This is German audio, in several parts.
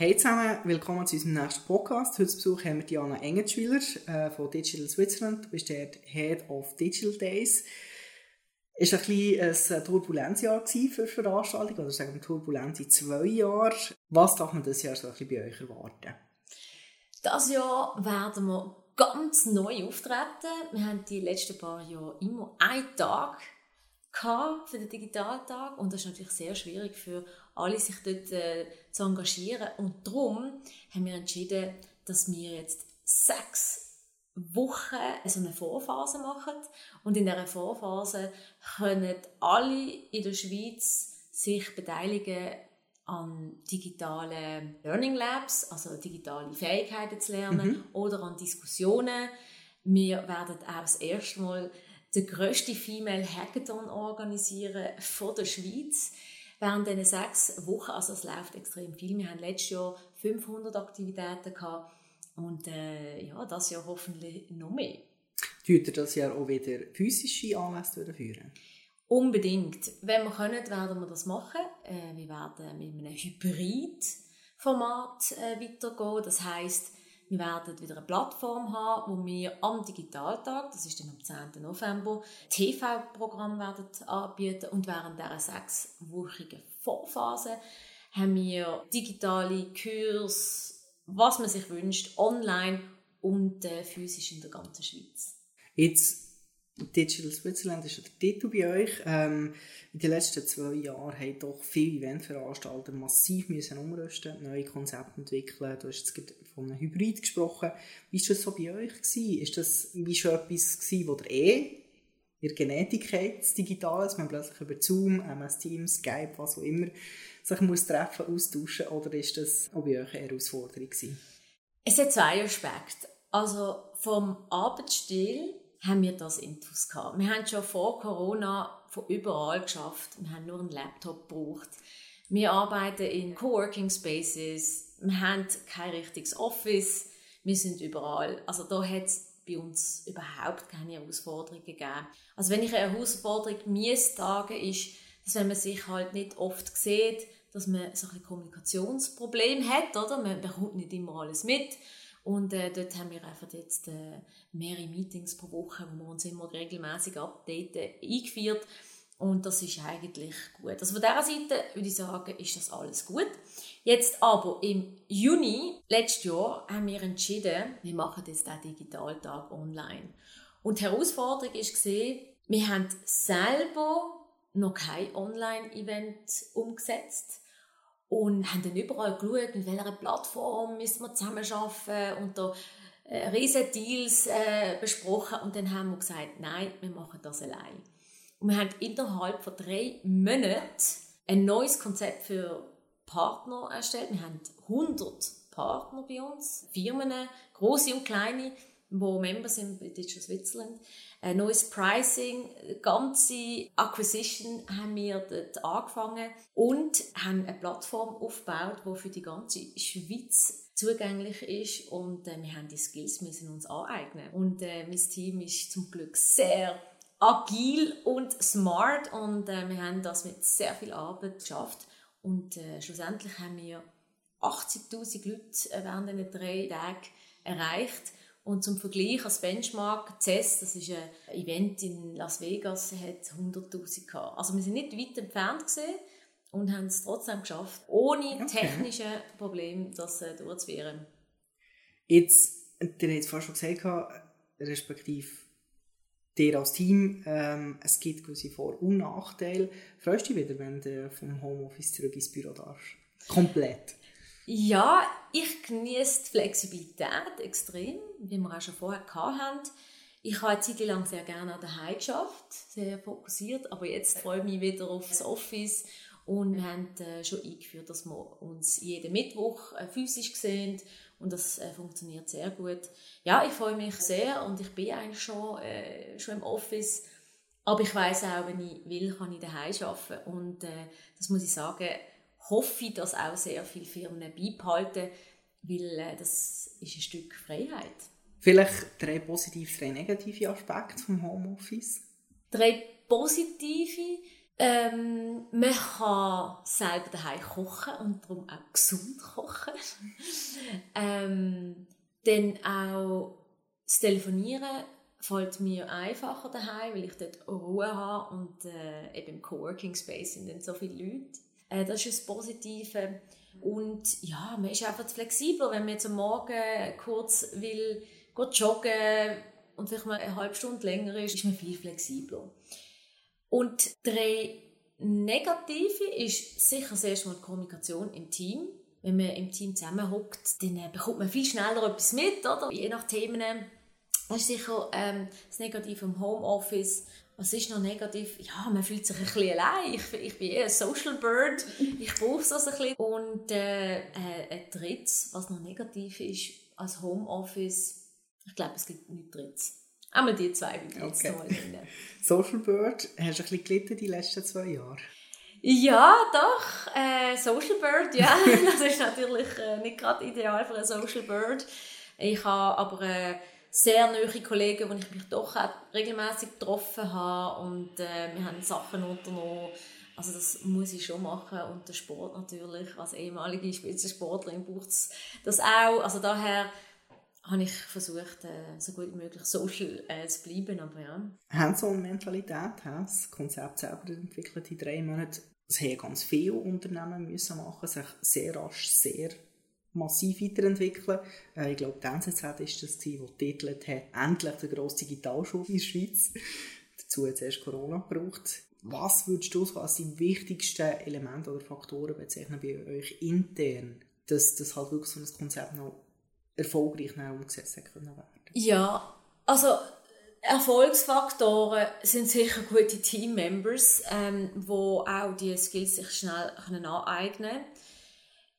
Hey zusammen, willkommen zu unserem nächsten Podcast. Heute Besuch haben wir Diana Engetschwiler äh, von Digital Switzerland. Du bist der Head of Digital Days. Es war ein ein Turbulenzjahr für Veranstaltungen, oder sagen wir turbulente zwei Jahre. Was darf man das Jahr so ein bisschen bei euch erwarten? Das Jahr werden wir ganz neu auftreten. Wir haben die letzten paar Jahre immer einen Tag für den Digitaltag und das ist natürlich sehr schwierig für alle, sich dort äh, zu engagieren. Und darum haben wir entschieden, dass wir jetzt sechs Wochen so eine Vorphase machen und in dieser Vorphase können alle in der Schweiz sich beteiligen an digitalen Learning Labs, also digitale Fähigkeiten zu lernen mhm. oder an Diskussionen. Wir werden auch das erste Mal den grössten Female Hackathon organisieren von der Schweiz während diesen sechs Wochen. Also es läuft extrem viel. Wir haben letztes Jahr 500 Aktivitäten gehabt und äh, ja, das Jahr hoffentlich noch mehr. Tut ihr das Jahr auch wieder physische Anlässe durchführen? Unbedingt. Wenn wir können, werden wir das machen. Äh, wir werden mit einem Hybrid-Format äh, weitergehen. Das heißt, wir werden wieder eine Plattform haben, wo wir am Digitaltag, das ist dann am 10. November, TV-Programm werden anbieten und während dieser sechswöchigen Vorphase haben wir digitale Kurse, was man sich wünscht, online und äh, physisch in der ganzen Schweiz. Jetzt Digital Switzerland ist der Titel bei euch. Ähm, in den letzten zwei Jahren haben doch viele Eventveranstalter massiv müssen umrüsten, neue Konzepte entwickeln. Du hast jetzt von einem Hybrid gesprochen. Wie war das so bei euch? Gewesen? Ist das wie schon etwas gewesen, wo der eh in Genetik hat, das Digitale, dass man plötzlich über Zoom, MS Teams, Skype, was auch immer, sich muss treffen, austauschen oder ist das auch bei euch eine Herausforderung gewesen? Es hat zwei Aspekte. Also vom Arbeitsstil haben wir das Intus gehabt. Wir haben schon vor Corona von überall geschafft. Wir haben nur einen Laptop gebraucht. Wir arbeiten in Coworking Spaces. Wir haben kein richtiges Office. Wir sind überall. Also da hat es bei uns überhaupt keine Herausforderungen gegeben. Also wenn ich eine Herausforderung Miestage ist, dass wenn man sich halt nicht oft sieht, dass man so ein Kommunikationsproblem hat, oder? Man bekommt nicht immer alles mit. Und äh, dort haben wir einfach jetzt äh, mehrere Meetings pro Woche, wo wir uns immer regelmäßig updaten, eingeführt. Und das ist eigentlich gut. Also von dieser Seite würde ich sagen, ist das alles gut. Jetzt aber im Juni letztes Jahr haben wir entschieden, wir machen jetzt den Digitaltag online. Und die Herausforderung war, wir haben selber noch kein Online-Event umgesetzt und haben dann überall geschaut, mit welcher Plattform müssen wir zusammenarbeiten und da äh, riesen Deals äh, besprochen und dann haben wir gesagt, nein, wir machen das allein. Und wir haben innerhalb von drei Monaten ein neues Konzept für Partner erstellt. Wir haben 100 Partner bei uns, Firmen, große und kleine, wo Member sind bei Digital Switzerland. Ein neues Pricing, ganze Acquisition haben wir dort angefangen und haben eine Plattform aufgebaut, die für die ganze Schweiz zugänglich ist und äh, wir haben die Skills müssen uns aneignen und äh, mein Team ist zum Glück sehr agil und smart und äh, wir haben das mit sehr viel Arbeit geschafft und äh, schlussendlich haben wir 80.000 Leute äh, während diesen drei Tagen erreicht und zum Vergleich als Benchmark, CES, das ist ein Event in Las Vegas, hat 100.000 gehabt. Also wir sind nicht weit entfernt gesehen und haben es trotzdem geschafft, ohne okay. technische Probleme das äh, durchzuführen. Jetzt, ihr habt es vorhin schon gesagt, respektive dir als Team, ähm, es gibt gewisse Vor- und Nachteile. Freust du dich wieder, wenn du vom Homeoffice zurück ins Büro darfst? Komplett? Ja, ich genieße die Flexibilität extrem, wie wir auch schon vorher hatten. Ich habe eine Zeit lang sehr gerne daheim geschafft, sehr fokussiert, aber jetzt freue ich mich wieder auf das Office und wir haben äh, schon eingeführt, dass wir uns jeden Mittwoch äh, physisch sehen und das äh, funktioniert sehr gut. Ja, ich freue mich sehr und ich bin eigentlich schon, äh, schon im Office, aber ich weiß auch, wenn ich will, kann ich daheim arbeiten und äh, das muss ich sagen, hoffe ich, dass auch sehr viele Firmen beibehalten, weil äh, das ist ein Stück Freiheit. Vielleicht drei positive, drei negative Aspekte vom Homeoffice? Drei positive. Ähm, man kann selber daheim kochen und darum auch gesund kochen. ähm, dann auch das Telefonieren fällt mir einfacher daheim, weil ich dort Ruhe habe und äh, eben im Coworking Space sind dann so viele Leute. Äh, das ist das Positive. Und ja, man ist einfach flexibler, wenn man jetzt am Morgen kurz will joggen und vielleicht mal eine halbe Stunde länger ist, ist man viel flexibler. Und drei Negative ist sicher das erste Mal die Kommunikation im Team. Wenn man im Team zusammenhockt, dann äh, bekommt man viel schneller etwas mit, oder? Je nach Themen. Das ist sicher ähm, das Negative im Homeoffice. Was ist noch negativ? Ja, man fühlt sich ein bisschen allein. Ich, ich bin eher ein Social Bird. Ich brauche es also ein bisschen. Und äh, äh, ein drittes, was noch negativ ist, als Homeoffice, ich glaube, es gibt nichts drittes. Einmal die zwei würde ich jetzt okay. mal nennen. Social Bird, hast du ein bisschen gelitten die letzten zwei Jahre? Ja, doch. Äh, Social Bird, ja. das ist natürlich äh, nicht gerade ideal für einen Social Bird. Ich habe aber äh, sehr neue Kollegen, die ich mich doch auch regelmäßig getroffen habe und äh, wir haben Sachen unternommen. Also das muss ich schon machen und der Sport natürlich, als ehemalige Spitzensportlerin braucht es das auch. Also daher habe ich versucht, äh, so gut wie möglich social äh, zu bleiben. Aber ja. Hands-on-Mentalität, das Konzept selber entwickelt in drei Monaten. Es haben ganz viele Unternehmen müssen machen, sich sehr rasch, sehr massiv weiterentwickeln. Äh, ich glaube, die NZZ war das, die getitelt hat, endlich der grosse Digitalschule in der Schweiz. Dazu hat es erst Corona gebraucht. Was würdest du als die wichtigsten Elemente oder Faktoren bezeichnen bei euch intern, dass das halt wirklich so ein Konzept noch erfolgreich umgesetzt werden Ja, also Erfolgsfaktoren sind sicher gute Teammembers, ähm, wo auch die Skills sich schnell können aneignen können.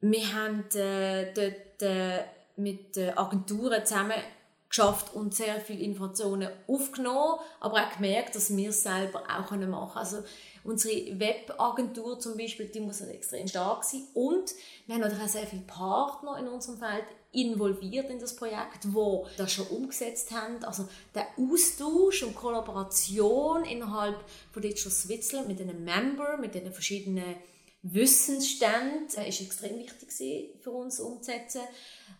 Wir haben äh, dort äh, mit Agenturen zusammen geschafft und sehr viele Informationen aufgenommen, aber auch gemerkt, dass wir es selber auch machen können. Also unsere Webagentur zum Beispiel, die muss halt extrem stark sein und wir haben natürlich auch sehr viele Partner in unserem Feld involviert in das Projekt, wo das schon umgesetzt haben. Also der Austausch und Kollaboration innerhalb von Digital Switzerland mit den Member, mit den verschiedenen Wissensständen äh, extrem wichtig für uns umzusetzen.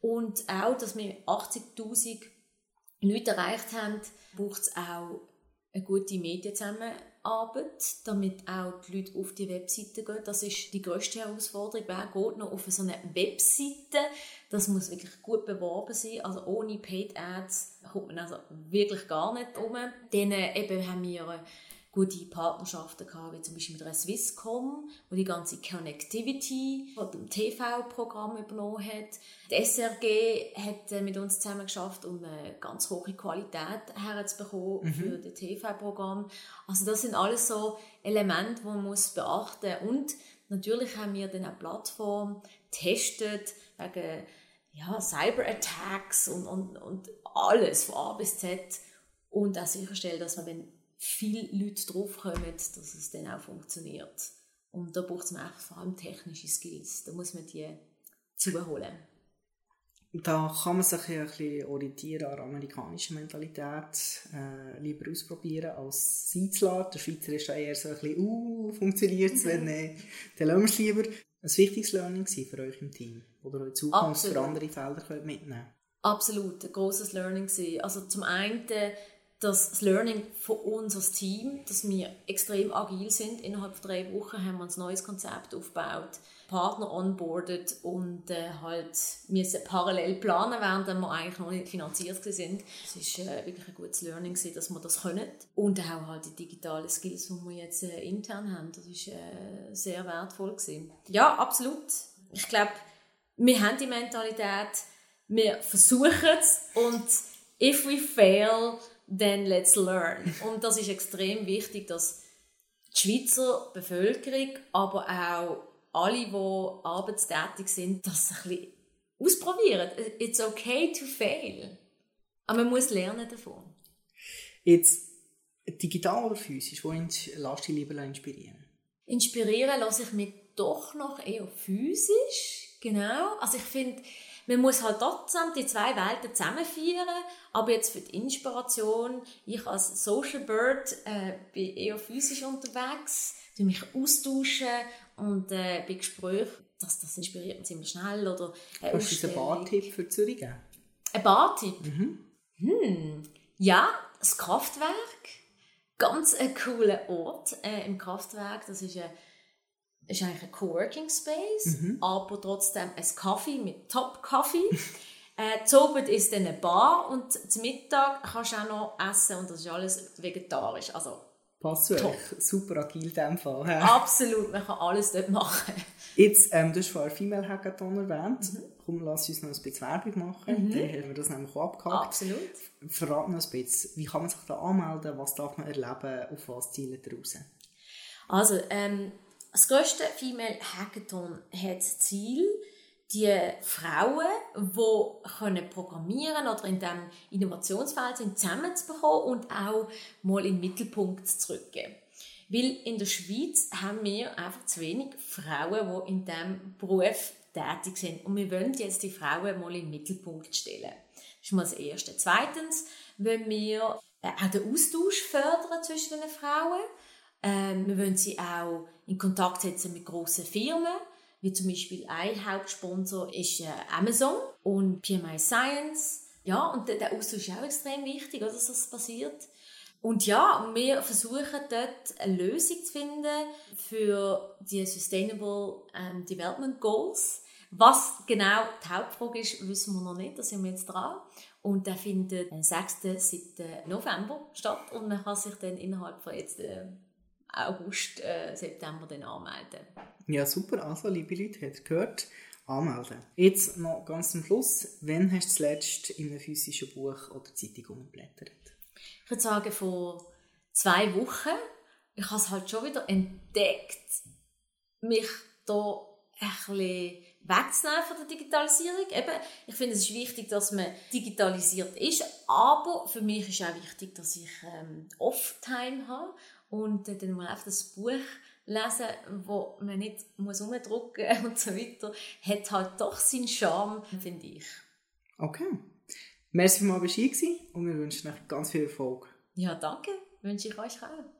Und auch, dass wir 80'000 Leute erreicht haben, braucht es auch eine gute Medienzusammenarbeit, damit auch die Leute auf die Webseite gehen. Das ist die grösste Herausforderung. Wer geht noch auf so eine Webseite? Das muss wirklich gut beworben sein. Also ohne Paid Ads kommt man also wirklich gar nicht um. Dann äh, eben haben wir gute Partnerschaften gehabt, wie zum Beispiel mit der Swisscom, wo die ganze Connectivity von dem TV-Programm übernommen hat. Die SRG hat äh, mit uns zusammen geschafft, um eine ganz hohe Qualität herzubekommen mhm. für das TV-Programm. Also das sind alles so Elemente, die man muss beachten muss. Und natürlich haben wir dann eine Plattform getestet wegen ja, Cyber-Attacks und, und, und alles von A bis Z und auch sicherstellen, dass man, wenn viele Leute draufkommen, dass es dann auch funktioniert. Und da braucht es vor allem technische Skills. Da muss man die zuholen. Da kann man sich ja ein bisschen orientieren an der amerikanischen Mentalität, äh, lieber ausprobieren als sein zu lassen. Der Schweizer ist eher so ein bisschen, uh, funktioniert es, wenn nicht, dann lassen wir es lieber. Ein wichtiges Learning für euch im Team, oder in Zukunft Absolut. für andere Felder könnt mitnehmen Absolut, ein grosses Learning. Also zum einen dass das Learning von uns als Team, dass wir extrem agil sind. Innerhalb von drei Wochen haben wir ein neues Konzept aufgebaut, Partner onboardet und äh, halt müssen parallel planen, während wir eigentlich noch nicht finanziert sind. Es ist äh, wirklich ein gutes Learning gewesen, dass wir das können. Und auch halt die digitalen Skills, die wir jetzt äh, intern haben, das ist äh, sehr wertvoll gewesen. Ja, absolut. Ich glaube, wir haben die Mentalität, wir versuchen es und if we fail, then let's learn. Und das ist extrem wichtig, dass die Schweizer Bevölkerung, aber auch alle, die arbeitstätig sind, das ein bisschen ausprobieren. It's okay to fail. Aber man muss lernen davon. Jetzt, digital oder physisch, wo lässt dich lieber inspirieren? Inspirieren lasse ich mich doch noch eher physisch. Genau. Also ich finde, man muss halt trotzdem die zwei Welten zusammenführen, aber jetzt für die Inspiration, ich als Social Bird äh, bin eher physisch unterwegs, für mich austauschen und äh, bei Gesprächen, das, das inspiriert mich ziemlich schnell. Oder eine Kannst du einen Bartipp für Zürich geben? Ein Bartipp? Mhm. Hm. Ja, das Kraftwerk. Ganz ein cooler Ort äh, im Kraftwerk. Das ist ein ist eigentlich ein Coworking Space, mhm. aber trotzdem ein Kaffee mit Top-Kaffee. äh, zu ist dann eine Bar und zum Mittag kannst du auch noch essen und das ist alles vegetarisch. Also, Passt zu euch. Super agil in dem Fall. He? Absolut, man kann alles dort machen. Jetzt, ähm, du hast vorhin Female Hackathon erwähnt. Mhm. Komm, lass uns noch ein bisschen Werbung machen. Mhm. Dann haben wir das nämlich auch abgehakt. Absolut. Verrat noch ein bisschen, wie kann man sich da anmelden, was darf man erleben, auf was ihr raus? Also, ähm, das grösste Female Hackathon hat das Ziel, die Frauen, die programmieren oder in diesem Innovationsfeld sind, zusammenzubekommen und auch mal in den Mittelpunkt zu rücken. Weil in der Schweiz haben wir einfach zu wenig Frauen, die in diesem Beruf tätig sind. Und wir wollen jetzt die Frauen mal in den Mittelpunkt stellen. Das ist mal das Erste. Zweitens wollen wir äh, auch den Austausch fördern zwischen den Frauen. Ähm, wir wollen sie auch in Kontakt setzen mit grossen Firmen, wie zum Beispiel ein Hauptsponsor ist äh, Amazon und PMI Science. Ja, und der, der Austausch ist auch extrem wichtig, dass das passiert. Und ja, wir versuchen dort eine Lösung zu finden für die Sustainable ähm, Development Goals. Was genau die Hauptfrage ist, wissen wir noch nicht, da sind wir jetzt dran. Und der findet am 6. 7. November statt und man kann sich dann innerhalb von jetzt äh, August, äh, September dann anmelden. Ja, super. Also, liebe Leute, habt gehört, anmelden. Jetzt noch ganz zum Schluss. Wann hast du zuletzt in einem physischen Buch oder Zeitung umgeblättert? Ich würde sagen, vor zwei Wochen. Ich habe es halt schon wieder entdeckt, mich da ein bisschen wegzunehmen von der Digitalisierung. Eben, ich finde, es ist wichtig, dass man digitalisiert ist, aber für mich ist auch wichtig, dass ich ähm, Off-Time habe und dann mal einfach das Buch lesen, wo man nicht muss umdrucken und so weiter, hat halt doch seinen Charme, finde ich. Okay. Merci für mal Bescheid und wir wünschen euch ganz viel Erfolg. Ja, danke. Wünsche ich euch auch.